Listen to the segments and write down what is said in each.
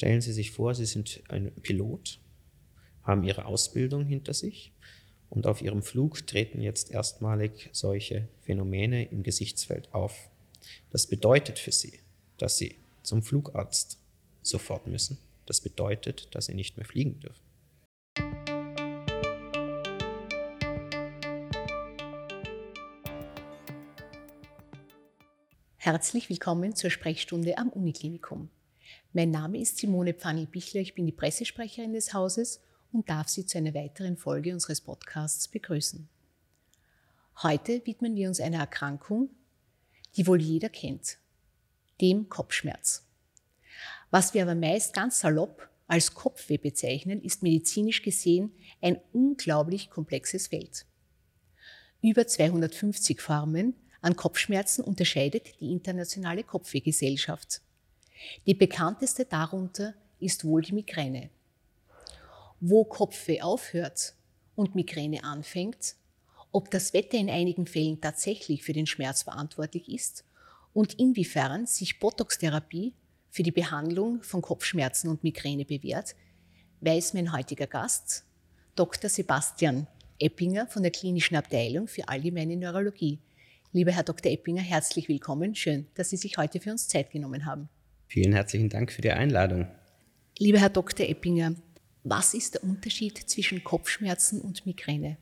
Stellen Sie sich vor, Sie sind ein Pilot, haben Ihre Ausbildung hinter sich und auf Ihrem Flug treten jetzt erstmalig solche Phänomene im Gesichtsfeld auf. Das bedeutet für Sie, dass Sie zum Flugarzt sofort müssen. Das bedeutet, dass Sie nicht mehr fliegen dürfen. Herzlich willkommen zur Sprechstunde am Uniklinikum. Mein Name ist Simone Pfannel-Bichler, ich bin die Pressesprecherin des Hauses und darf Sie zu einer weiteren Folge unseres Podcasts begrüßen. Heute widmen wir uns einer Erkrankung, die wohl jeder kennt, dem Kopfschmerz. Was wir aber meist ganz salopp als Kopfweh bezeichnen, ist medizinisch gesehen ein unglaublich komplexes Feld. Über 250 Formen an Kopfschmerzen unterscheidet die Internationale Kopfwehgesellschaft. Die bekannteste darunter ist wohl die Migräne. Wo Kopfweh aufhört und Migräne anfängt, ob das Wetter in einigen Fällen tatsächlich für den Schmerz verantwortlich ist und inwiefern sich Botox-Therapie für die Behandlung von Kopfschmerzen und Migräne bewährt, weiß mein heutiger Gast, Dr. Sebastian Eppinger von der Klinischen Abteilung für Allgemeine Neurologie Lieber Herr Dr. Eppinger, herzlich willkommen. Schön, dass Sie sich heute für uns Zeit genommen haben. Vielen herzlichen Dank für die Einladung. Lieber Herr Dr. Eppinger, was ist der Unterschied zwischen Kopfschmerzen und Migräne?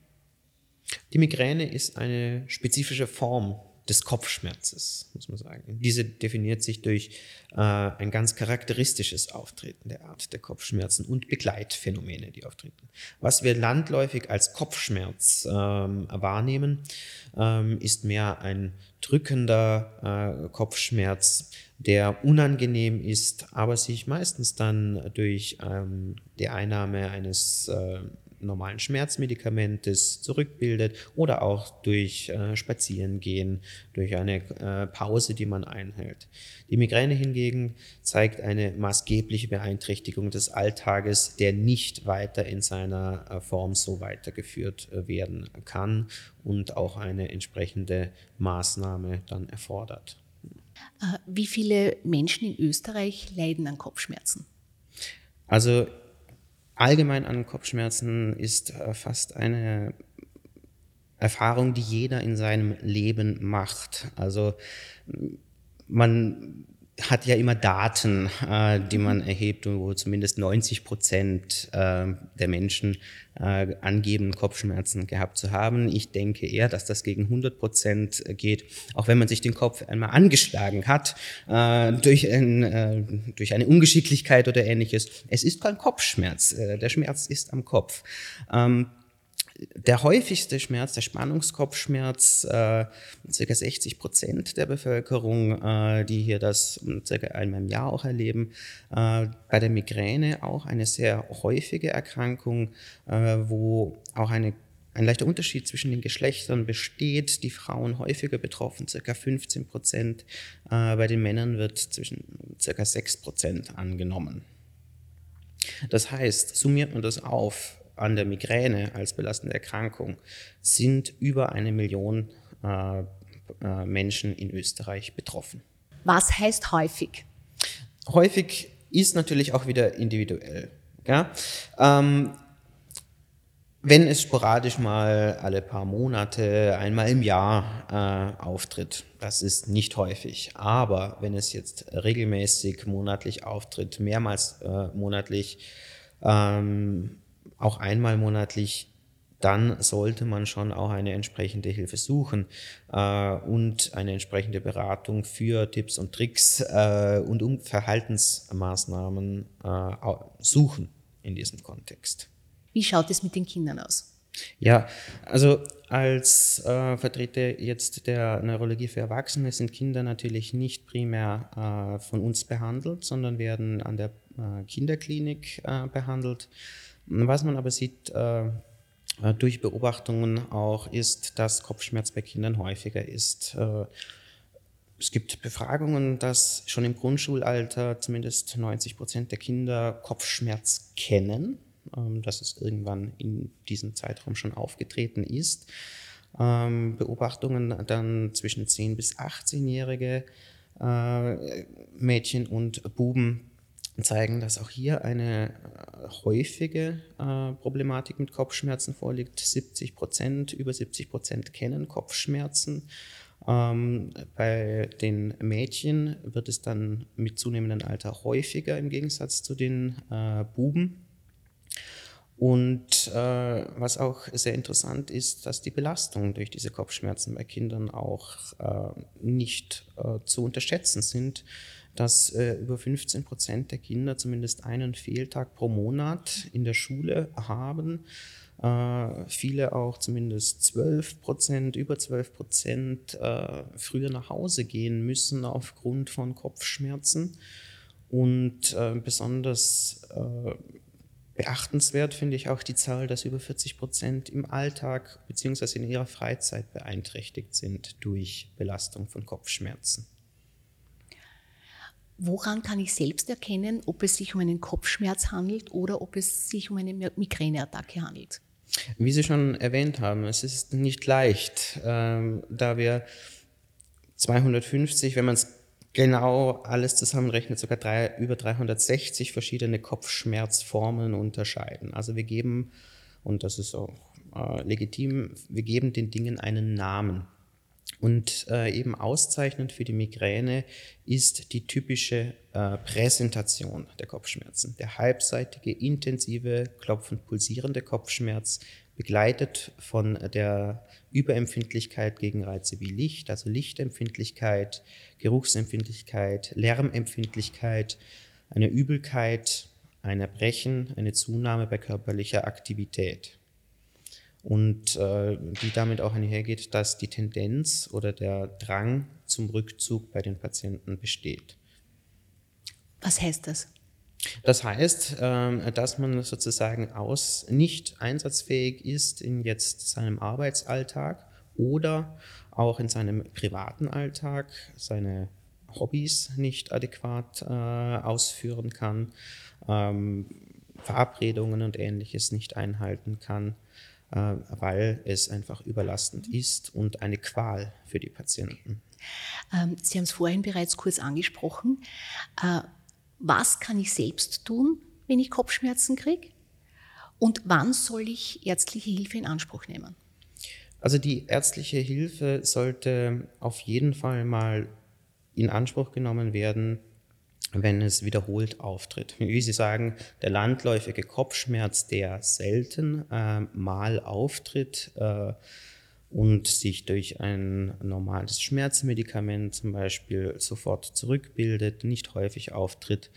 Die Migräne ist eine spezifische Form des Kopfschmerzes, muss man sagen. Diese definiert sich durch äh, ein ganz charakteristisches Auftreten der Art der Kopfschmerzen und Begleitphänomene, die auftreten. Was wir landläufig als Kopfschmerz ähm, wahrnehmen, ähm, ist mehr ein drückender äh, Kopfschmerz, der unangenehm ist, aber sich meistens dann durch ähm, die Einnahme eines äh, normalen Schmerzmedikamentes zurückbildet oder auch durch äh, Spazierengehen, durch eine äh, Pause, die man einhält. Die Migräne hingegen zeigt eine maßgebliche Beeinträchtigung des Alltages, der nicht weiter in seiner äh, Form so weitergeführt äh, werden kann und auch eine entsprechende Maßnahme dann erfordert. Äh, wie viele Menschen in Österreich leiden an Kopfschmerzen? Also allgemein an Kopfschmerzen ist äh, fast eine Erfahrung, die jeder in seinem Leben macht. Also man hat ja immer Daten, äh, die man erhebt, wo zumindest 90 Prozent äh, der Menschen äh, angeben, Kopfschmerzen gehabt zu haben. Ich denke eher, dass das gegen 100 Prozent geht, auch wenn man sich den Kopf einmal angeschlagen hat äh, durch, ein, äh, durch eine Ungeschicklichkeit oder ähnliches. Es ist kein Kopfschmerz, äh, der Schmerz ist am Kopf. Ähm, der häufigste Schmerz, der Spannungskopfschmerz, äh, circa 60 Prozent der Bevölkerung, äh, die hier das circa einmal im Jahr auch erleben. Äh, bei der Migräne auch eine sehr häufige Erkrankung, äh, wo auch eine ein leichter Unterschied zwischen den Geschlechtern besteht. Die Frauen häufiger betroffen, circa 15 Prozent. Äh, bei den Männern wird zwischen circa 6 Prozent angenommen. Das heißt, summiert man das auf, an der Migräne als belastende Erkrankung sind über eine Million äh, äh, Menschen in Österreich betroffen. Was heißt häufig? Häufig ist natürlich auch wieder individuell. Ja? Ähm, wenn es sporadisch mal alle paar Monate, einmal im Jahr äh, auftritt, das ist nicht häufig. Aber wenn es jetzt regelmäßig monatlich auftritt, mehrmals äh, monatlich, ähm, auch einmal monatlich, dann sollte man schon auch eine entsprechende Hilfe suchen äh, und eine entsprechende Beratung für Tipps und Tricks äh, und um Verhaltensmaßnahmen äh, suchen in diesem Kontext. Wie schaut es mit den Kindern aus? Ja, also als äh, Vertreter jetzt der Neurologie für Erwachsene sind Kinder natürlich nicht primär äh, von uns behandelt, sondern werden an der äh, Kinderklinik äh, behandelt. Was man aber sieht äh, durch Beobachtungen auch ist, dass Kopfschmerz bei Kindern häufiger ist. Äh, es gibt Befragungen, dass schon im Grundschulalter zumindest 90 Prozent der Kinder Kopfschmerz kennen, ähm, dass es irgendwann in diesem Zeitraum schon aufgetreten ist. Ähm, Beobachtungen dann zwischen 10 bis 18-jährige äh, Mädchen und Buben zeigen, dass auch hier eine äh, häufige äh, Problematik mit Kopfschmerzen vorliegt. 70 Prozent, über 70 Prozent kennen Kopfschmerzen. Ähm, bei den Mädchen wird es dann mit zunehmendem Alter häufiger im Gegensatz zu den äh, Buben. Und äh, was auch sehr interessant ist, dass die Belastung durch diese Kopfschmerzen bei Kindern auch äh, nicht äh, zu unterschätzen sind, dass äh, über 15 Prozent der Kinder zumindest einen Fehltag pro Monat in der Schule haben. Äh, viele auch zumindest 12 Prozent, über 12 Prozent äh, früher nach Hause gehen müssen aufgrund von Kopfschmerzen. Und besonders Beachtenswert finde ich auch die Zahl, dass über 40 Prozent im Alltag bzw. in ihrer Freizeit beeinträchtigt sind durch Belastung von Kopfschmerzen. Woran kann ich selbst erkennen, ob es sich um einen Kopfschmerz handelt oder ob es sich um eine Migräneattacke handelt? Wie Sie schon erwähnt haben, es ist nicht leicht, ähm, da wir 250, wenn man es genau alles zusammenrechnet, sogar drei, über 360 verschiedene Kopfschmerzformen unterscheiden. Also wir geben, und das ist auch äh, legitim, wir geben den Dingen einen Namen. Und äh, eben auszeichnend für die Migräne ist die typische äh, Präsentation der Kopfschmerzen. Der halbseitige, intensive, klopfend pulsierende Kopfschmerz begleitet von der Überempfindlichkeit gegen Reize wie Licht, also Lichtempfindlichkeit, Geruchsempfindlichkeit, Lärmempfindlichkeit, eine Übelkeit, ein Erbrechen, eine Zunahme bei körperlicher Aktivität. Und äh, die damit auch einhergeht, dass die Tendenz oder der Drang zum Rückzug bei den Patienten besteht. Was heißt das? Das heißt, ähm, dass man sozusagen aus nicht einsatzfähig ist in jetzt seinem Arbeitsalltag oder auch in seinem privaten Alltag seine Hobbys nicht adäquat äh, ausführen kann, ähm, Verabredungen und ähnliches nicht einhalten kann, äh, weil es einfach überlastend ist und eine Qual für die Patienten. Ähm, Sie haben es vorhin bereits kurz angesprochen. Äh, was kann ich selbst tun, wenn ich Kopfschmerzen kriege? Und wann soll ich ärztliche Hilfe in Anspruch nehmen? Also die ärztliche Hilfe sollte auf jeden Fall mal in Anspruch genommen werden, wenn es wiederholt auftritt. Wie Sie sagen, der landläufige Kopfschmerz, der selten äh, mal auftritt, äh, und sich durch ein normales Schmerzmedikament zum Beispiel sofort zurückbildet, nicht häufig auftritt,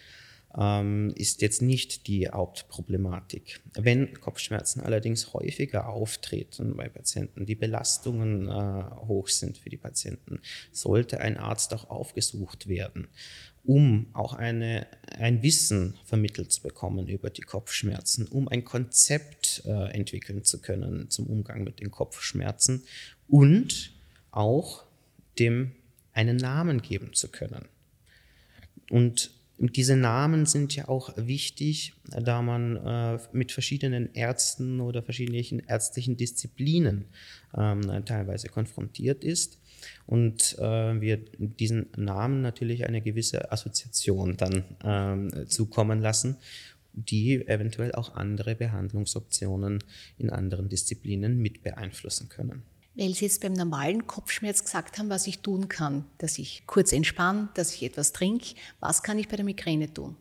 ähm, ist jetzt nicht die Hauptproblematik. Wenn Kopfschmerzen allerdings häufiger auftreten bei Patienten, die Belastungen äh, hoch sind für die Patienten, sollte ein Arzt auch aufgesucht werden um auch eine, ein Wissen vermittelt zu bekommen über die Kopfschmerzen, um ein Konzept äh, entwickeln zu können zum Umgang mit den Kopfschmerzen und auch dem einen Namen geben zu können. Und diese Namen sind ja auch wichtig, da man äh, mit verschiedenen Ärzten oder verschiedenen ärztlichen Disziplinen ähm, teilweise konfrontiert ist und äh, wir diesen Namen natürlich eine gewisse Assoziation dann ähm, zukommen lassen, die eventuell auch andere Behandlungsoptionen in anderen Disziplinen mit beeinflussen können. Weil Sie jetzt beim normalen Kopfschmerz gesagt haben, was ich tun kann, dass ich kurz entspanne, dass ich etwas trinke. Was kann ich bei der Migräne tun?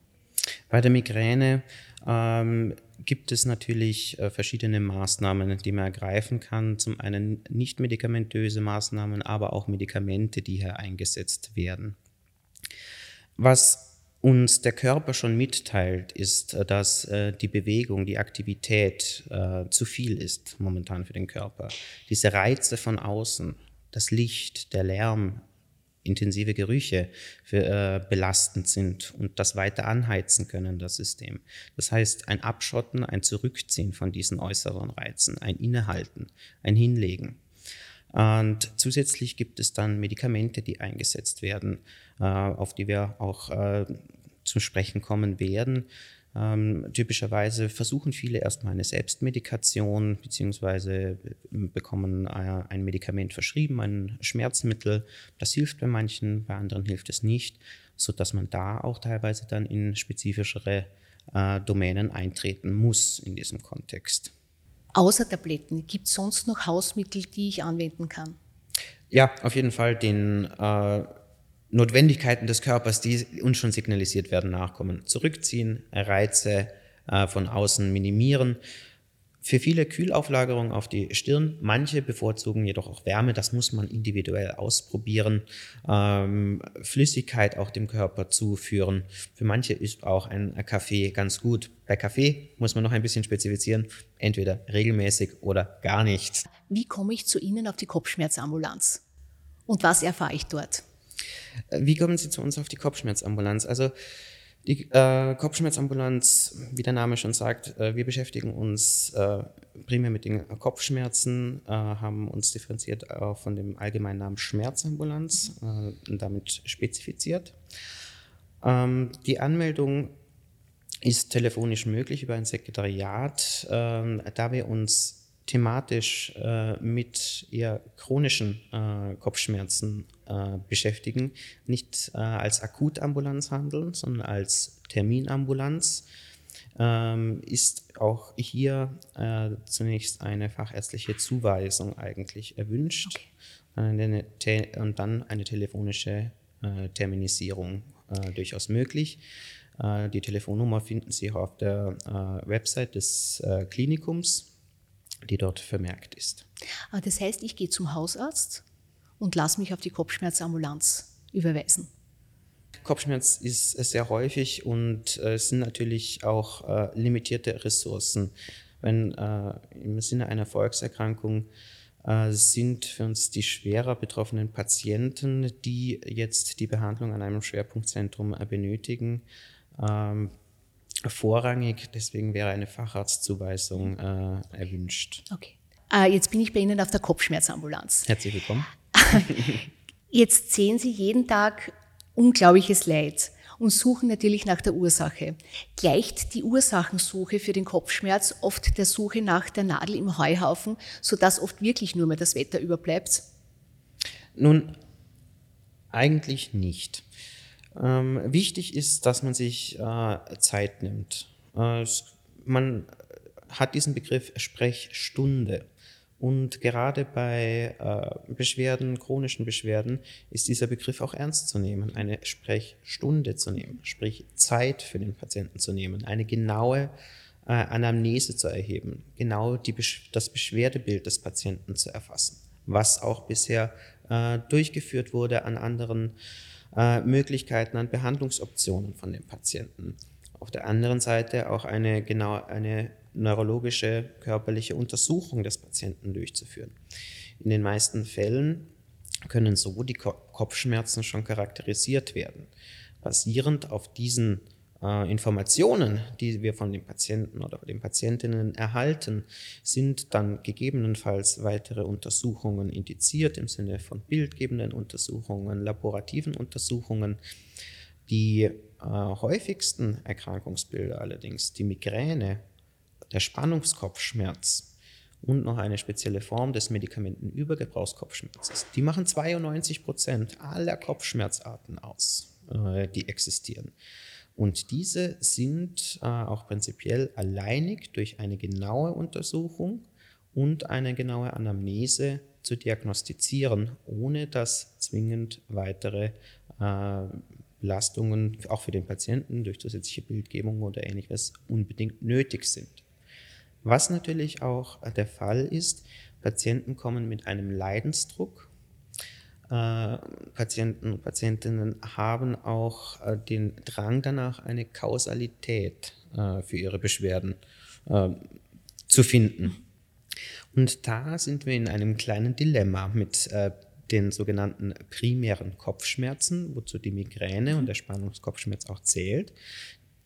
Bei der Migräne ähm, gibt es natürlich äh, verschiedene Maßnahmen, die man ergreifen kann. Zum einen nicht medikamentöse Maßnahmen, aber auch Medikamente, die hier eingesetzt werden. Was uns der Körper schon mitteilt, ist, äh, dass äh, die Bewegung, die Aktivität zu viel ist momentan für den Körper. Diese Reize von außen, das Licht, der Lärm, intensive Gerüche für, äh, belastend sind und das weiter anheizen können, das System. Das heißt, ein Abschotten, ein Zurückziehen von diesen äußeren Reizen, ein Innehalten, ein Hinlegen. Und zusätzlich gibt es dann Medikamente, die eingesetzt werden, äh, auf die wir auch äh, zu sprechen kommen werden, ähm, typischerweise versuchen viele erstmal eine Selbstmedikation beziehungsweise bekommen äh, ein Medikament verschrieben, ein Schmerzmittel. Das hilft bei manchen, bei anderen hilft es nicht. sodass man da auch teilweise dann in spezifischere äh, Domänen eintreten muss in diesem Kontext. Außer Tabletten, gibt es sonst noch Hausmittel, die ich anwenden kann? Ja, auf jeden Fall den äh, Notwendigkeiten des Körpers, die uns schon signalisiert werden, nachkommen. Zurückziehen, Reize äh, von außen minimieren für viele Kühlauflagerung auf die Stirn, manche bevorzugen jedoch auch Wärme, das muss man individuell ausprobieren. Ähm, Flüssigkeit auch dem Körper zuführen. Für manche ist auch ein Kaffee ganz gut. Bei Kaffee muss man noch ein bisschen spezifizieren, entweder regelmäßig oder gar nicht. Wie komme ich zu Ihnen auf die Kopfschmerzambulanz? Und was erfahre ich dort? Wie kommen Sie zu uns auf die Kopfschmerzambulanz? Also die äh, Kopfschmerzambulanz, wie der Name schon sagt, äh, wir beschäftigen uns äh, primär mit den Kopfschmerzen, äh, haben uns differenziert auch von dem allgemeinen Namen Schmerzambulanz äh, und damit spezifiziert. Ähm, die Anmeldung ist telefonisch möglich über ein Sekretariat, ähm, da wir uns thematisch äh, mit eher chronischen äh, Kopfschmerzen äh, beschäftigen, nicht äh, als Akutambulanz handeln, sondern als Terminambulanz, ähm, ist auch hier äh, zunächst eine fachärztliche Zuweisung eigentlich erwünscht okay. und dann eine telefonische äh, Terminisierung durchaus möglich. Die Telefonnummer finden Sie auch auf der Website des Klinikums die dort vermerkt ist. Ah, das heißt, ich gehe zum Hausarzt und lasse mich auf die Kopfschmerzambulanz überweisen. Kopfschmerz ist sehr häufig und äh, es sind natürlich auch äh, limitierte Ressourcen. Wenn äh, im Sinne einer Volkserkrankung sind für uns die schwerer betroffenen Patienten, die jetzt die Behandlung an einem Schwerpunktzentrum benötigen, ähm, vorrangig. Deswegen wäre eine Facharztzuweisung äh, erwünscht. Okay. Äh, jetzt bin ich bei Ihnen auf der Kopfschmerzambulanz. Herzlich willkommen. jetzt sehen Sie jeden Tag unglaubliches Leid und suchen natürlich nach der Ursache. Gleicht die Ursachensuche für den Kopfschmerz oft der Suche nach der Nadel im Heuhaufen, sodass oft wirklich nur mehr das Wetter überbleibt? Nun, eigentlich nicht. Ähm, wichtig ist, dass man sich äh, Zeit nimmt. Äh, man hat diesen Begriff Sprechstunde. Und gerade bei äh, Beschwerden, chronischen Beschwerden, ist dieser Begriff auch ernst zu nehmen, eine Sprechstunde zu nehmen, sprich Zeit für den Patienten zu nehmen, eine genaue äh, Anamnese zu erheben, genau die, das Beschwerdebild des Patienten zu erfassen, was auch bisher äh, durchgeführt wurde an anderen äh, Möglichkeiten an Behandlungsoptionen von den Patienten. Auf der anderen Seite auch eine, genau, eine neurologische körperliche Untersuchung des Patienten durchzuführen. In den meisten Fällen können so die Kopfschmerzen schon charakterisiert werden. Basierend auf diesen äh, Informationen, die wir von den Patienten oder den Patientinnen erhalten, sind dann gegebenenfalls weitere Untersuchungen indiziert im Sinne von bildgebenden Untersuchungen, laborativen Untersuchungen. Die äh, häufigsten Erkrankungsbilder allerdings, die Migräne, der Spannungskopfschmerz und noch eine spezielle Form des Medikamentenübergebrauchskopfschmerzes, die machen 92 Prozent aller Kopfschmerzarten aus, äh, die existieren. Und diese sind äh, auch prinzipiell alleinig durch eine genaue Untersuchung und eine genaue Anamnese zu diagnostizieren, ohne dass zwingend weitere äh, Belastungen auch für den Patienten durch zusätzliche Bildgebung oder ähnliches unbedingt nötig sind. Was natürlich auch der Fall ist, Patienten kommen mit einem Leidensdruck äh, Patienten und Patientinnen haben auch äh, den Drang danach, eine Kausalität äh, für ihre Beschwerden zu finden. Und da sind wir in einem kleinen Dilemma mit den sogenannten primären Kopfschmerzen, wozu die Migräne und der Spannungskopfschmerz auch zählt.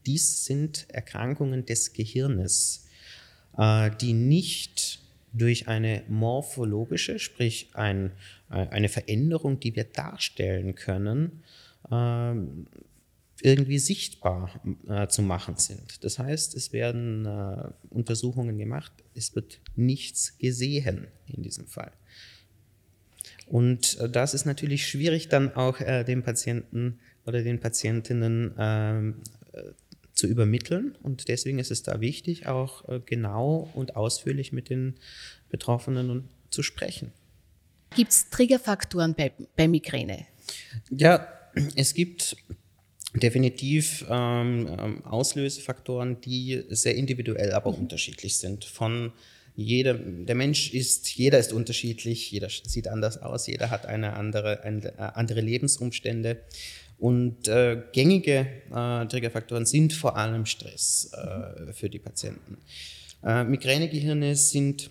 Dies sind Erkrankungen des Gehirnes, die nicht durch eine morphologische, sprich ein, äh, eine Veränderung, die wir darstellen können, ähm, irgendwie sichtbar äh, zu machen sind. Das heißt, es werden äh, Untersuchungen gemacht, es wird nichts gesehen in diesem Fall. Und das ist natürlich schwierig dann auch dem Patienten oder den Patientinnen ähm, zu übermitteln. Und deswegen ist es da wichtig, auch äh, genau und ausführlich mit den Betroffenen zu sprechen. Gibt es Triggerfaktoren bei, bei Migräne? Ja, es gibt definitiv ähm, ähm, Auslösefaktoren, die sehr individuell, aber mhm. unterschiedlich sind. Von jeder, der Mensch ist, jeder ist unterschiedlich, jeder sieht anders aus, jeder hat eine andere, eine, äh, andere Lebensumstände. Und äh, gängige äh, Triggerfaktoren sind vor allem Stress äh, für die Patienten. Äh, Migränegehirne sind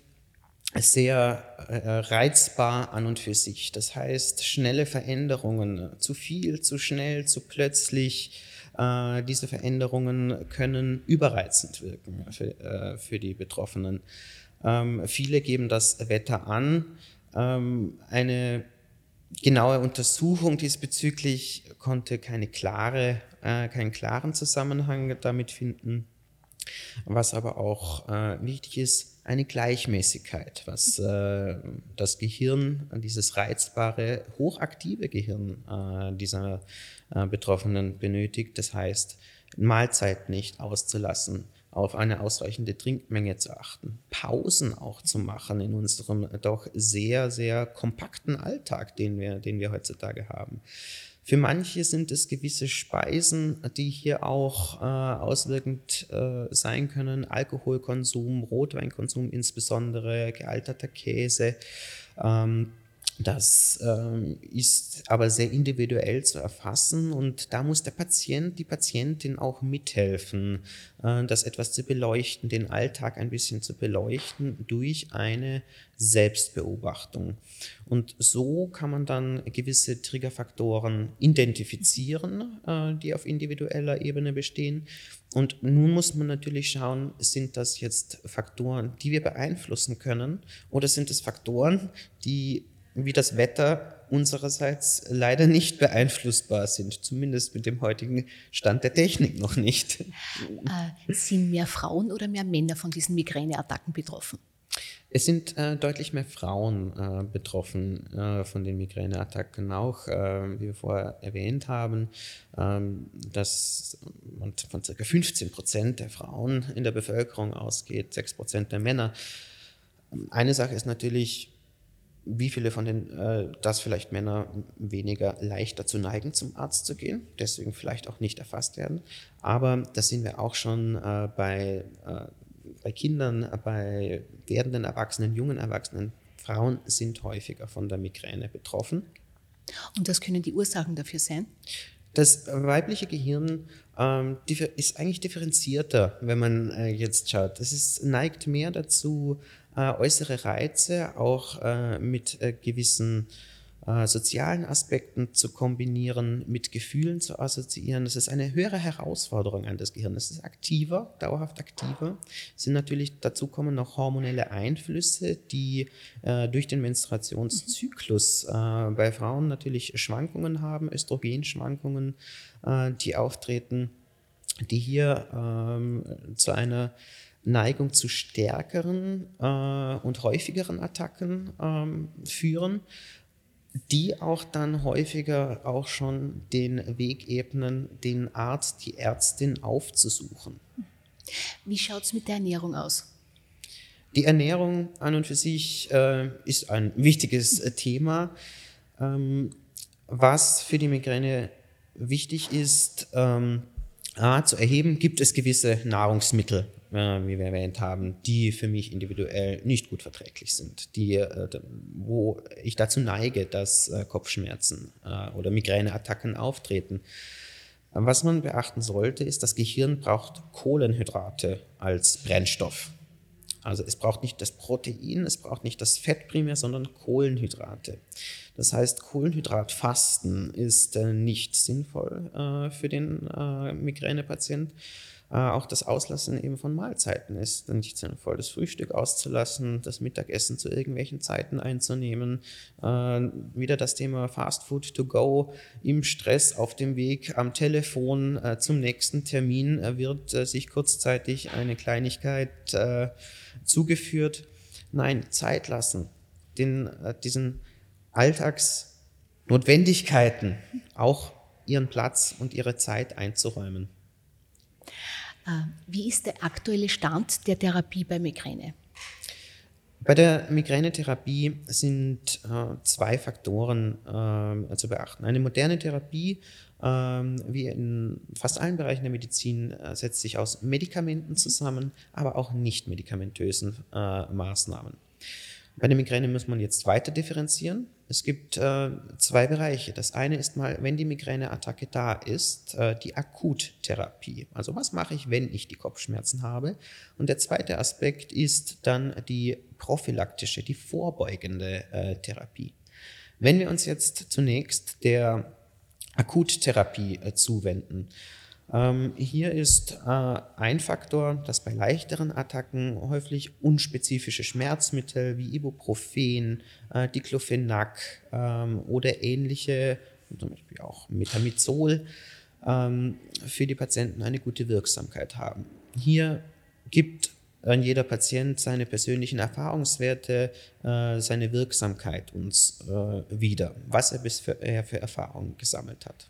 sehr äh, reizbar an und für sich. Das heißt, schnelle Veränderungen, zu viel, zu schnell, zu plötzlich, äh, diese Veränderungen können überreizend wirken für, für die Betroffenen. Ähm, viele geben das Wetter an. Ähm, eine genaue Untersuchung diesbezüglich konnte keine klare, äh, keinen klaren Zusammenhang damit finden. Was aber auch äh, wichtig ist, eine Gleichmäßigkeit, was äh, das Gehirn, dieses reizbare, hochaktive Gehirn äh, dieser äh, Betroffenen benötigt. Das heißt, Mahlzeit nicht auszulassen, auf eine ausreichende Trinkmenge zu achten, Pausen auch zu machen in unserem doch sehr, sehr kompakten Alltag, den wir, den wir heutzutage haben. Für manche sind es gewisse Speisen, die hier auch äh, auswirkend äh, sein können. Alkoholkonsum, Rotweinkonsum insbesondere, gealterter Käse. Ähm, das ähm, ist aber sehr individuell zu erfassen und da muss der Patient, die Patientin auch mithelfen, äh, das etwas zu beleuchten, den Alltag ein bisschen zu beleuchten durch eine Selbstbeobachtung. Und so kann man dann gewisse Triggerfaktoren identifizieren, äh, die auf individueller Ebene bestehen. Und nun muss man natürlich schauen, sind das jetzt Faktoren, die wir beeinflussen können oder sind es Faktoren, die wie das Wetter unsererseits leider nicht beeinflussbar sind, zumindest mit dem heutigen Stand der Technik noch nicht. Äh, sind mehr Frauen oder mehr Männer von diesen Migräneattacken betroffen? Es sind äh, deutlich mehr Frauen äh, betroffen äh, von den Migräneattacken, auch äh, wie wir vorher erwähnt haben, ähm, dass man von ca. 15 Prozent der Frauen in der Bevölkerung ausgeht, 6 Prozent der Männer. Eine Sache ist natürlich, wie viele von den, äh, dass vielleicht Männer weniger leicht dazu neigen, zum Arzt zu gehen, deswegen vielleicht auch nicht erfasst werden. Aber das sehen wir auch schon äh, bei, äh, bei Kindern, bei werdenden Erwachsenen, jungen Erwachsenen. Frauen sind häufiger von der Migräne betroffen. Und was können die Ursachen dafür sein? Das weibliche Gehirn ähm, ist eigentlich differenzierter, wenn man äh, jetzt schaut. Es ist, neigt mehr dazu, äh, äußere Reize auch äh, mit äh, gewissen äh, sozialen Aspekten zu kombinieren, mit Gefühlen zu assoziieren. Das ist eine höhere Herausforderung an das Gehirn. Es ist aktiver, dauerhaft aktiver. Es sind natürlich dazu kommen noch hormonelle Einflüsse, die äh, durch den Menstruationszyklus äh, bei Frauen natürlich Schwankungen haben, Östrogenschwankungen, die auftreten, die hier ähm, zu einer Neigung zu stärkeren äh, und häufigeren Attacken ähm, führen, die auch dann häufiger auch schon den Weg ebnen, den Arzt, die Ärztin aufzusuchen. Wie schaut es mit der Ernährung aus? Die Ernährung an und für sich äh, ist ein wichtiges äh, Thema. Ähm, was für die Migräne wichtig ist, ähm, A, zu erheben, gibt es gewisse Nahrungsmittel, wie wir erwähnt haben, die für mich individuell nicht gut verträglich sind, die, äh, wo ich dazu neige, dass äh, Kopfschmerzen oder Migräneattacken auftreten. Was man beachten sollte, ist, das Gehirn braucht Kohlenhydrate als Brennstoff. Also es braucht nicht das Protein, es braucht nicht das Fett primär, sondern Kohlenhydrate. Das heißt, Kohlenhydratfasten ist nicht sinnvoll für den Migränepatient. Äh, auch das Auslassen eben von Mahlzeiten ist nicht sinnvoll. Das Frühstück auszulassen, das Mittagessen zu irgendwelchen Zeiten einzunehmen. Äh, wieder das Thema Fast Food to go im Stress auf dem Weg am Telefon äh, zum nächsten Termin wird sich kurzzeitig eine Kleinigkeit zugeführt. Nein, Zeit lassen, den, diesen Alltagsnotwendigkeiten auch ihren Platz und ihre Zeit einzuräumen. Äh, wie ist der aktuelle Stand der Therapie bei Migräne? Bei der Migränetherapie sind äh, zwei Faktoren äh, zu beachten. Eine moderne Therapie, äh, wie in fast allen Bereichen der Medizin, äh, setzt sich aus Medikamenten zusammen, aber auch nicht medikamentösen äh, Maßnahmen. Bei der Migräne muss man jetzt weiter differenzieren. Es gibt äh, zwei Bereiche. Das eine ist mal, wenn die Migräneattacke da ist, äh, die Akuttherapie. Also was mache ich, wenn ich die Kopfschmerzen habe? Und der zweite Aspekt ist dann die prophylaktische, die vorbeugende äh, Therapie. Wenn wir uns jetzt zunächst der Akuttherapie äh, zuwenden, ähm, hier ist äh, ein Faktor, dass bei leichteren Attacken häufig unspezifische Schmerzmittel wie Ibuprofen, äh, Diclofenac ähm, oder ähnliche, zum Beispiel auch Metamizol, ähm, für die Patienten eine gute Wirksamkeit haben. Hier gibt jeder Patient seine persönlichen Erfahrungswerte, äh, seine Wirksamkeit uns äh, wieder, was er bisher für Erfahrungen gesammelt hat.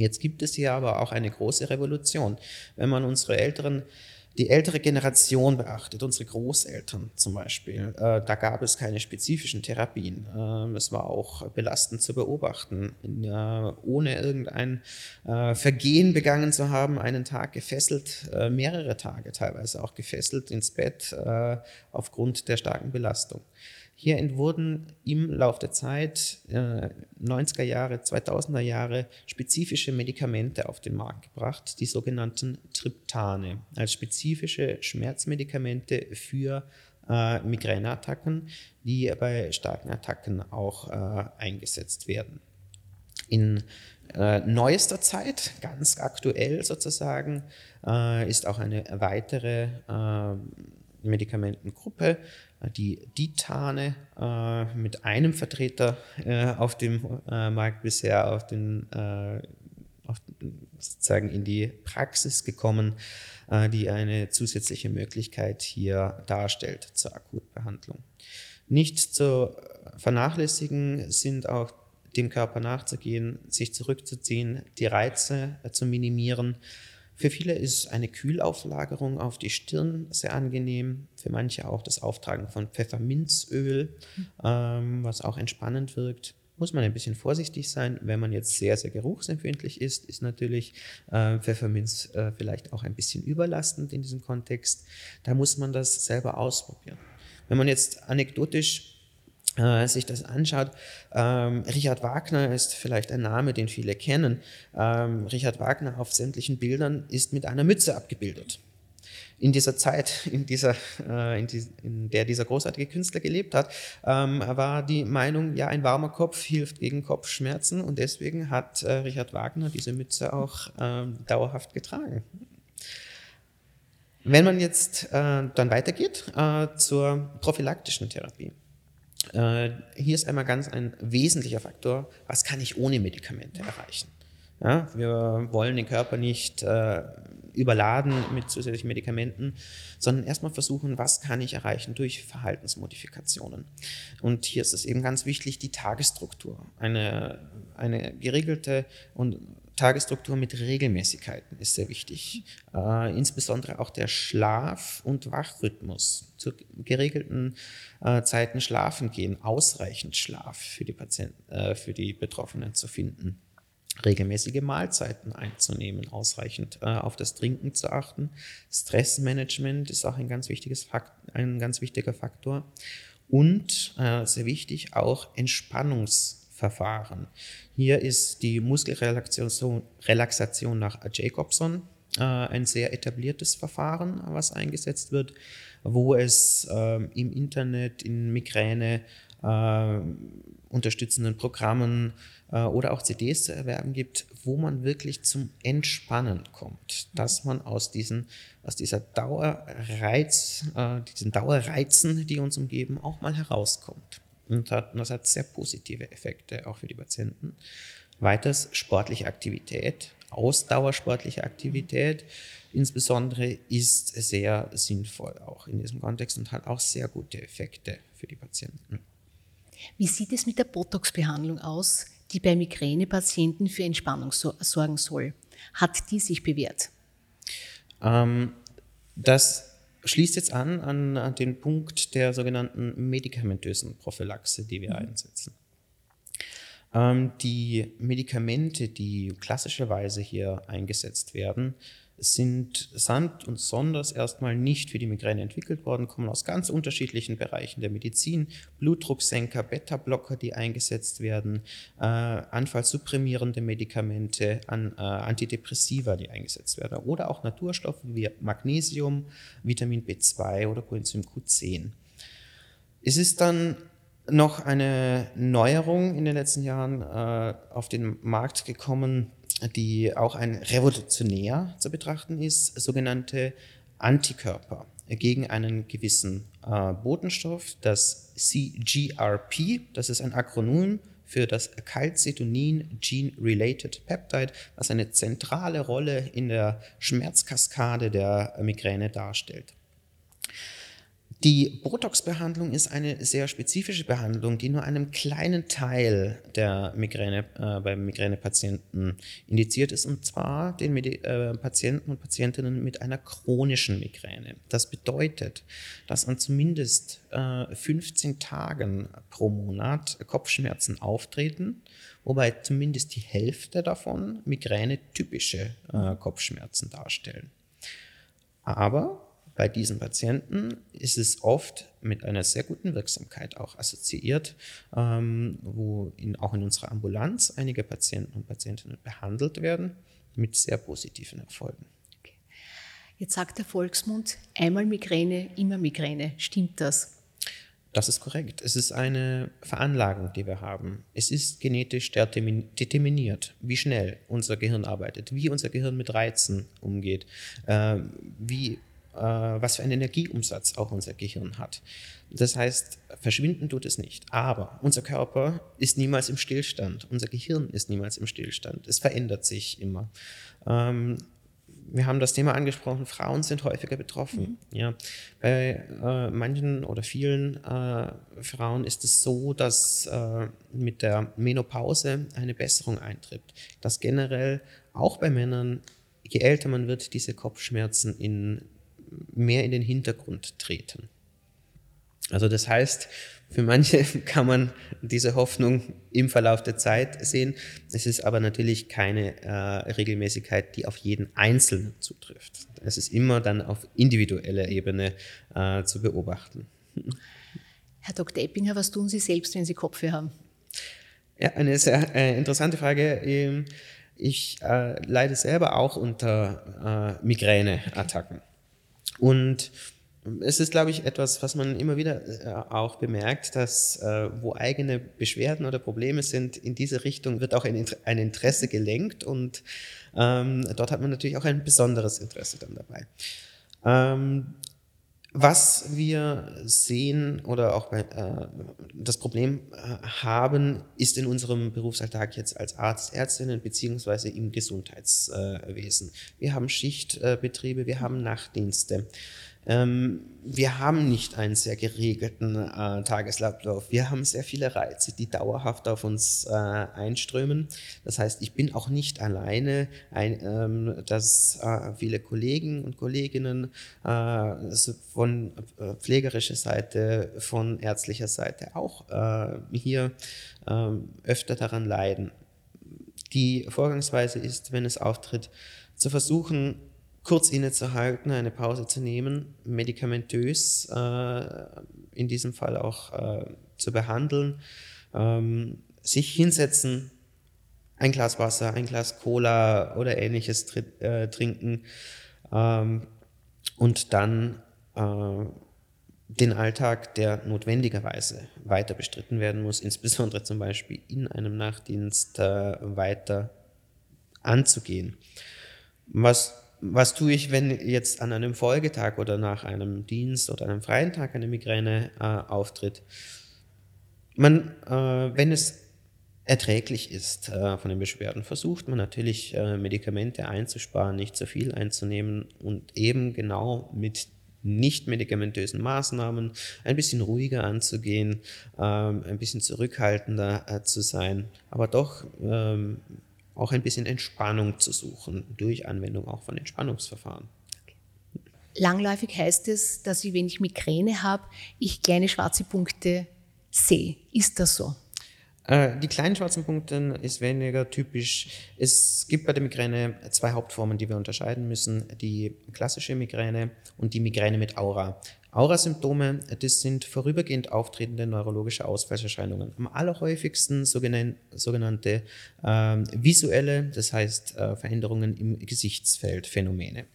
Jetzt gibt es hier aber auch eine große Revolution. Wenn man unsere älteren, die ältere Generation beachtet, unsere Großeltern zum Beispiel, äh, da gab es keine spezifischen Therapien. Äh, es war auch belastend zu beobachten. Äh, ohne irgendein äh, Vergehen begangen zu haben, einen Tag gefesselt, äh, mehrere Tage teilweise auch gefesselt ins Bett äh, aufgrund der starken Belastung. Hier wurden im Laufe der Zeit, äh, 90er Jahre, 2000er Jahre, spezifische Medikamente auf den Markt gebracht, die sogenannten Triptane, als spezifische Schmerzmedikamente für äh, Migräneattacken, die bei starken Attacken auch äh, eingesetzt werden. In äh, neuester Zeit, ganz aktuell sozusagen, äh, ist auch eine weitere äh, Medikamentengruppe, äh, die Ditane äh, mit einem Vertreter äh, auf dem äh, Markt bisher auf den, äh, auf, sozusagen in die Praxis gekommen, äh, die eine zusätzliche Möglichkeit hier darstellt zur Akutbehandlung. Nicht zu vernachlässigen sind auch dem Körper nachzugehen, sich zurückzuziehen, die Reize zu minimieren, für viele ist eine Kühlauflagerung auf die Stirn sehr angenehm, für manche auch das Auftragen von Pfefferminzöl, ähm, was auch entspannend wirkt. Muss man ein bisschen vorsichtig sein, wenn man jetzt sehr, sehr geruchsempfindlich ist, ist natürlich äh, Pfefferminz äh, vielleicht auch ein bisschen überlastend in diesem Kontext. Da muss man das selber ausprobieren. Wenn man jetzt anekdotisch äh, sich das anschaut, ähm, Richard Wagner ist vielleicht ein Name, den viele kennen. Ähm, Richard Wagner auf sämtlichen Bildern ist mit einer Mütze abgebildet. In dieser Zeit, in, dieser, äh, in, die, in der dieser großartige Künstler gelebt hat, ähm, war die Meinung, ja, ein warmer Kopf hilft gegen Kopfschmerzen und deswegen hat äh, Richard Wagner diese Mütze auch ähm, dauerhaft getragen. Wenn man jetzt äh, dann weitergeht äh, zur prophylaktischen Therapie. Äh, hier ist einmal ganz ein wesentlicher Faktor, was kann ich ohne Medikamente erreichen? Ja, wir wollen den Körper nicht äh, überladen mit zusätzlichen Medikamenten, sondern erstmal versuchen, was kann ich erreichen durch Verhaltensmodifikationen. Und hier ist es eben ganz wichtig, die Tagesstruktur. Eine, eine geregelte und Tagesstruktur mit Regelmäßigkeiten ist sehr wichtig. Äh, insbesondere auch der Schlaf- und Wachrhythmus. Zu geregelten äh, Zeiten schlafen gehen, ausreichend Schlaf für die Patienten, äh, für die Betroffenen zu finden. Regelmäßige Mahlzeiten einzunehmen, ausreichend äh, auf das Trinken zu achten. Stressmanagement ist auch ein ganz, wichtiges Fakt, ein ganz wichtiger Faktor. Und äh, sehr wichtig auch Entspannungs- Verfahren. Hier ist die Muskelrelaxation Relaxation nach Jacobson äh, ein sehr etabliertes Verfahren, was eingesetzt wird, wo es äh, im Internet, in Migräne, äh, unterstützenden Programmen äh, oder auch CDs zu erwerben gibt, wo man wirklich zum Entspannen kommt, dass man aus, diesen, aus dieser Dauerreiz, äh, diesen Dauerreizen, die uns umgeben, auch mal herauskommt. Und das hat sehr positive Effekte auch für die Patienten. Weiters sportliche Aktivität, Ausdauersportliche Aktivität insbesondere ist sehr sinnvoll auch in diesem Kontext und hat auch sehr gute Effekte für die Patienten. Wie sieht es mit der Botox-Behandlung aus, die bei Migränepatienten für Entspannung sorgen soll. Hat die sich bewährt? Ähm, das schließt jetzt an, an, an den Punkt der sogenannten medikamentösen Prophylaxe, die wir mhm. einsetzen. Ähm, die Medikamente, die klassischerweise hier eingesetzt werden, sind samt und sonders erstmal nicht für die Migräne entwickelt worden, kommen aus ganz unterschiedlichen Bereichen der Medizin. Blutdrucksenker, Beta-Blocker, die eingesetzt werden, äh, anfallsupprimierende Medikamente, an, äh, Antidepressiva, die eingesetzt werden oder auch Naturstoffe wie Magnesium, Vitamin B2 oder Coenzym Q10. Es ist dann noch eine Neuerung in den letzten Jahren äh, auf den Markt gekommen, die auch ein revolutionär zu betrachten ist, sogenannte Antikörper gegen einen gewissen äh, Botenstoff, das CGRP, das ist ein Akronym für das Calcitonin Gene Related Peptide, was eine zentrale Rolle in der Schmerzkaskade der Migräne darstellt. Die Botox-Behandlung ist eine sehr spezifische Behandlung, die nur einem kleinen Teil der Migräne äh, bei Migränepatienten indiziert ist, und zwar den Medi äh, Patienten und Patientinnen mit einer chronischen Migräne. Das bedeutet, dass an zumindest äh, 15 Tagen pro Monat Kopfschmerzen auftreten, wobei zumindest die Hälfte davon Migräne-typische äh, Kopfschmerzen darstellen. Aber bei diesen Patienten ist es oft mit einer sehr guten Wirksamkeit auch assoziiert, ähm, wo in, auch in unserer Ambulanz einige Patienten und Patientinnen behandelt werden mit sehr positiven Erfolgen. Okay. Jetzt sagt der Volksmund, einmal Migräne, immer Migräne. Stimmt das? Das ist korrekt. Es ist eine Veranlagung, die wir haben. Es ist genetisch determiniert, wie schnell unser Gehirn arbeitet, wie unser Gehirn mit Reizen umgeht, äh, wie was für einen Energieumsatz auch unser Gehirn hat. Das heißt, verschwinden tut es nicht. Aber unser Körper ist niemals im Stillstand. Unser Gehirn ist niemals im Stillstand. Es verändert sich immer. Ähm, wir haben das Thema angesprochen, Frauen sind häufiger betroffen. Mhm. Ja. Bei äh, manchen oder vielen äh, Frauen ist es so, dass äh, mit der Menopause eine Besserung eintritt. Dass generell auch bei Männern, je älter man wird, diese Kopfschmerzen in mehr in den Hintergrund treten. Also das heißt, für manche kann man diese Hoffnung im Verlauf der Zeit sehen. Es ist aber natürlich keine äh, Regelmäßigkeit, die auf jeden Einzelnen zutrifft. Es ist immer dann auf individueller Ebene äh, zu beobachten. Herr Dr. Eppinger, was tun Sie selbst, wenn Sie Kopfweh haben? Ja, eine sehr äh, interessante Frage. Ähm, ich äh, leide selber auch unter äh, Migräneattacken. Und es ist, glaube ich, etwas, was man immer wieder äh, auch bemerkt, dass äh, wo eigene Beschwerden oder Probleme sind, in diese Richtung wird auch ein, Interesse gelenkt und ähm, dort hat man natürlich auch ein besonderes Interesse dann dabei. Ähm, was wir sehen oder auch bei, äh, das Problem äh, haben, ist in unserem Berufsalltag jetzt als Arzt, Ärztinnen beziehungsweise im Gesundheitswesen. wir haben Schichtbetriebe, wir haben Nachtdienste. Ähm, wir haben nicht einen sehr geregelten äh, Tagesablauf. Wir haben sehr viele Reize, die dauerhaft auf uns äh, einströmen. Das heißt, ich bin auch nicht alleine, ein, ähm, dass äh, viele Kollegen und Kolleginnen äh, von äh, pflegerischer Seite, von ärztlicher Seite auch äh, hier ähm, öfter daran leiden. Die Vorgangsweise ist, wenn es auftritt, zu versuchen, kurz innezuhalten, eine Pause zu nehmen, medikamentös äh, in diesem Fall auch äh, zu behandeln, ähm, sich hinsetzen, ein Glas Wasser, ein Glas Cola oder ähnliches tr äh, trinken ähm, und dann äh, den Alltag, der notwendigerweise weiter bestritten werden muss, insbesondere zum Beispiel in einem Nachtdienst äh, weiter anzugehen. Was was tue ich, wenn jetzt an einem Folgetag oder nach einem Dienst oder einem freien Tag eine Migräne äh, auftritt? Man, äh, wenn es erträglich ist äh, von den Beschwerden, versucht man natürlich äh, Medikamente einzusparen, nicht zu viel einzunehmen und eben genau mit nicht medikamentösen Maßnahmen ein bisschen ruhiger anzugehen, ähm, ein bisschen zurückhaltender äh, zu sein, aber doch ähm, auch ein bisschen Entspannung zu suchen durch Anwendung auch von Entspannungsverfahren. Langläufig heißt es, dass ich, wenn ich Migräne habe, ich kleine schwarze Punkte sehe. Ist das so? Äh, die kleinen schwarzen Punkte ist weniger typisch. Es gibt bei der Migräne zwei Hauptformen, die wir unterscheiden müssen. Die klassische Migräne und die Migräne mit Aura. Aurasymptome, das sind vorübergehend auftretende neurologische Ausfallserscheinungen. Am allerhäufigsten sogenannte äh, visuelle, das heißt äh, Veränderungen im Gesichtsfeld, Phänomene.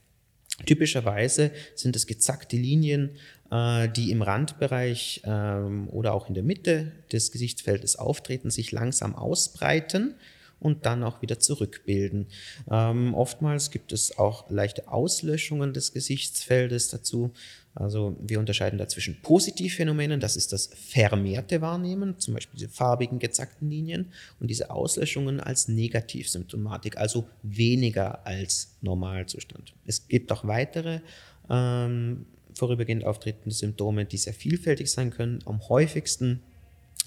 Typischerweise sind es gezackte Linien, äh, die im Randbereich ähm, oder auch in der Mitte des Gesichtsfeldes auftreten, sich langsam ausbreiten und dann auch wieder zurückbilden. Ähm, oftmals gibt es auch leichte Auslöschungen des Gesichtsfeldes dazu. Also wir unterscheiden da zwischen Positivphänomenen, das ist das vermehrte Wahrnehmen, zum Beispiel diese farbigen gezackten Linien, und diese Auslöschungen als Negativsymptomatik, also weniger als Normalzustand. Es gibt auch weitere ähm, vorübergehend auftretende Symptome, die sehr vielfältig sein können. Am häufigsten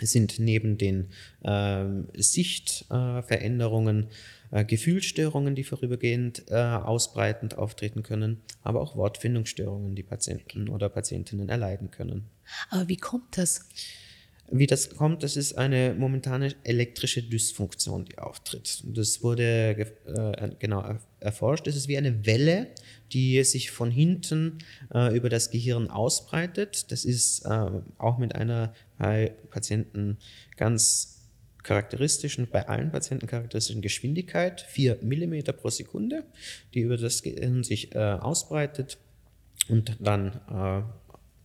sind neben den äh, Sichtveränderungen äh, Gefühlsstörungen, die vorübergehend äh, ausbreitend auftreten können, aber auch Wortfindungsstörungen, die Patienten oder Patientinnen erleiden können. Aber wie kommt das? Wie das kommt, das ist eine momentane elektrische Dysfunktion, die auftritt. Das wurde äh, genau erforscht. Es ist wie eine Welle, die sich von hinten äh, über das Gehirn ausbreitet. Das ist äh, auch mit einer bei Patienten ganz charakteristischen, bei allen Patienten charakteristischen Geschwindigkeit, 4 mm pro Sekunde, die über das Gehirn sich äh, ausbreitet und dann äh,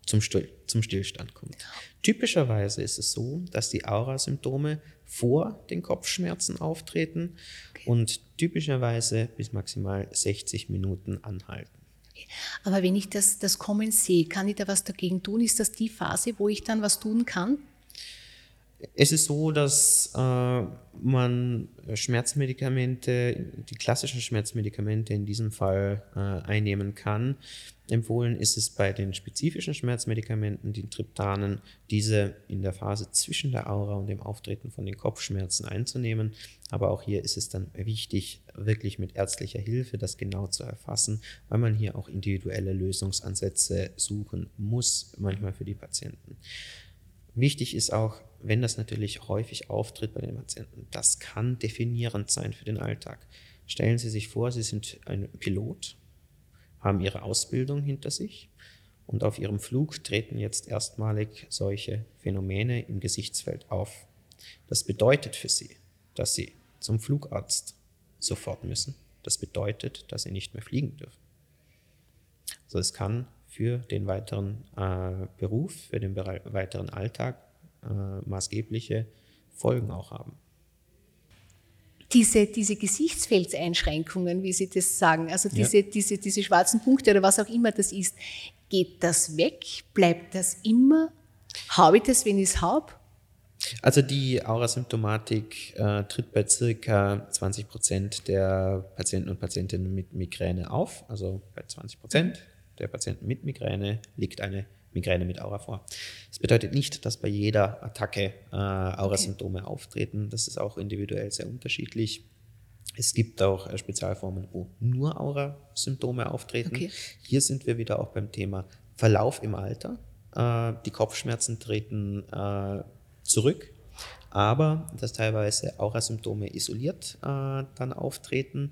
zum, Still, zum Stillstand kommt. Typischerweise ist es so, dass die Aura-Symptome vor den Kopfschmerzen auftreten okay. und typischerweise bis maximal 60 Minuten anhalten. Aber wenn ich das, das Kommen sehe, kann ich da was dagegen tun? Ist das die Phase, wo ich dann was tun kann? Es ist so, dass äh, man Schmerzmedikamente, die klassischen Schmerzmedikamente in diesem Fall äh, einnehmen kann. Empfohlen ist es bei den spezifischen Schmerzmedikamenten, den Triptanen, diese in der Phase zwischen der Aura und dem Auftreten von den Kopfschmerzen einzunehmen. Aber auch hier ist es dann wichtig, wirklich mit ärztlicher Hilfe das genau zu erfassen, weil man hier auch individuelle Lösungsansätze suchen muss, manchmal für die Patienten. Wichtig ist auch, wenn das natürlich häufig auftritt bei den Patienten, das kann definierend sein für den Alltag. Stellen Sie sich vor, Sie sind ein Pilot, haben Ihre Ausbildung hinter sich und auf Ihrem Flug treten jetzt erstmalig solche Phänomene im Gesichtsfeld auf. Das bedeutet für Sie, dass Sie zum Flugarzt sofort müssen. Das bedeutet, dass Sie nicht mehr fliegen dürfen. Also es kann für den weiteren äh, Beruf, für den weiteren Alltag äh, maßgebliche Folgen auch haben. Diese, diese Gesichtsfeldseinschränkungen, wie Sie das sagen, also diese, ja. diese, diese schwarzen Punkte oder was auch immer das ist, geht das weg? Bleibt das immer? Habe ich das, wenn ich es habe? Also die Aurasymptomatik äh, tritt bei circa 20 Prozent der Patienten und Patientinnen mit Migräne auf, also bei 20 Prozent der Patienten mit Migräne liegt eine Migräne mit Aura vor. Das bedeutet nicht, dass bei jeder Attacke äh, Aurasymptome okay. auftreten. Das ist auch individuell sehr unterschiedlich. Es gibt auch äh, Spezialformen, wo nur Aura-Symptome auftreten. Okay. Hier sind wir wieder auch beim Thema Verlauf im Alter. Äh, die Kopfschmerzen treten äh, zurück, aber dass teilweise Aurasymptome isoliert äh, dann auftreten,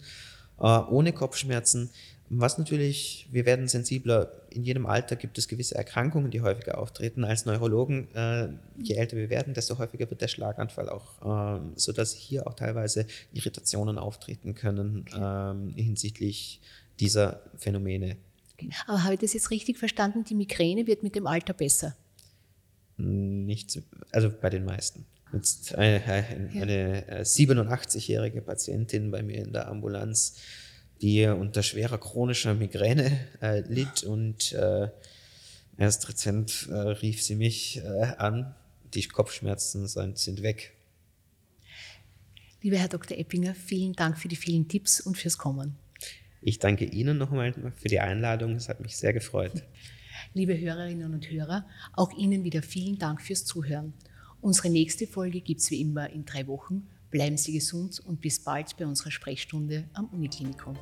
äh, ohne Kopfschmerzen. Was natürlich, wir werden sensibler. In jedem Alter gibt es gewisse Erkrankungen, die häufiger auftreten. Als Neurologen, äh, je älter wir werden, desto häufiger wird der Schlaganfall auch, äh, sodass hier auch teilweise Irritationen auftreten können äh, hinsichtlich dieser Phänomene. Aber habe ich das jetzt richtig verstanden? Die Migräne wird mit dem Alter besser? Nicht, also bei den meisten. Jetzt eine, eine, eine 87-jährige äh, Patientin bei mir in der Ambulanz, die unter schwerer chronischer Migräne äh, litt und äh, erst rezent äh, rief sie mich äh, an, die Kopfschmerzen sind, sind weg. Lieber Herr Dr. Eppinger, vielen Dank für die vielen Tipps und fürs Kommen. Ich danke Ihnen nochmal für die Einladung. Es hat mich sehr gefreut. Liebe Hörerinnen und Hörer, auch Ihnen wieder vielen Dank fürs Zuhören. Unsere nächste Folge gibt es wie immer in drei Wochen. Bleiben Sie gesund und bis bald bei unserer Sprechstunde am Uniklinikum.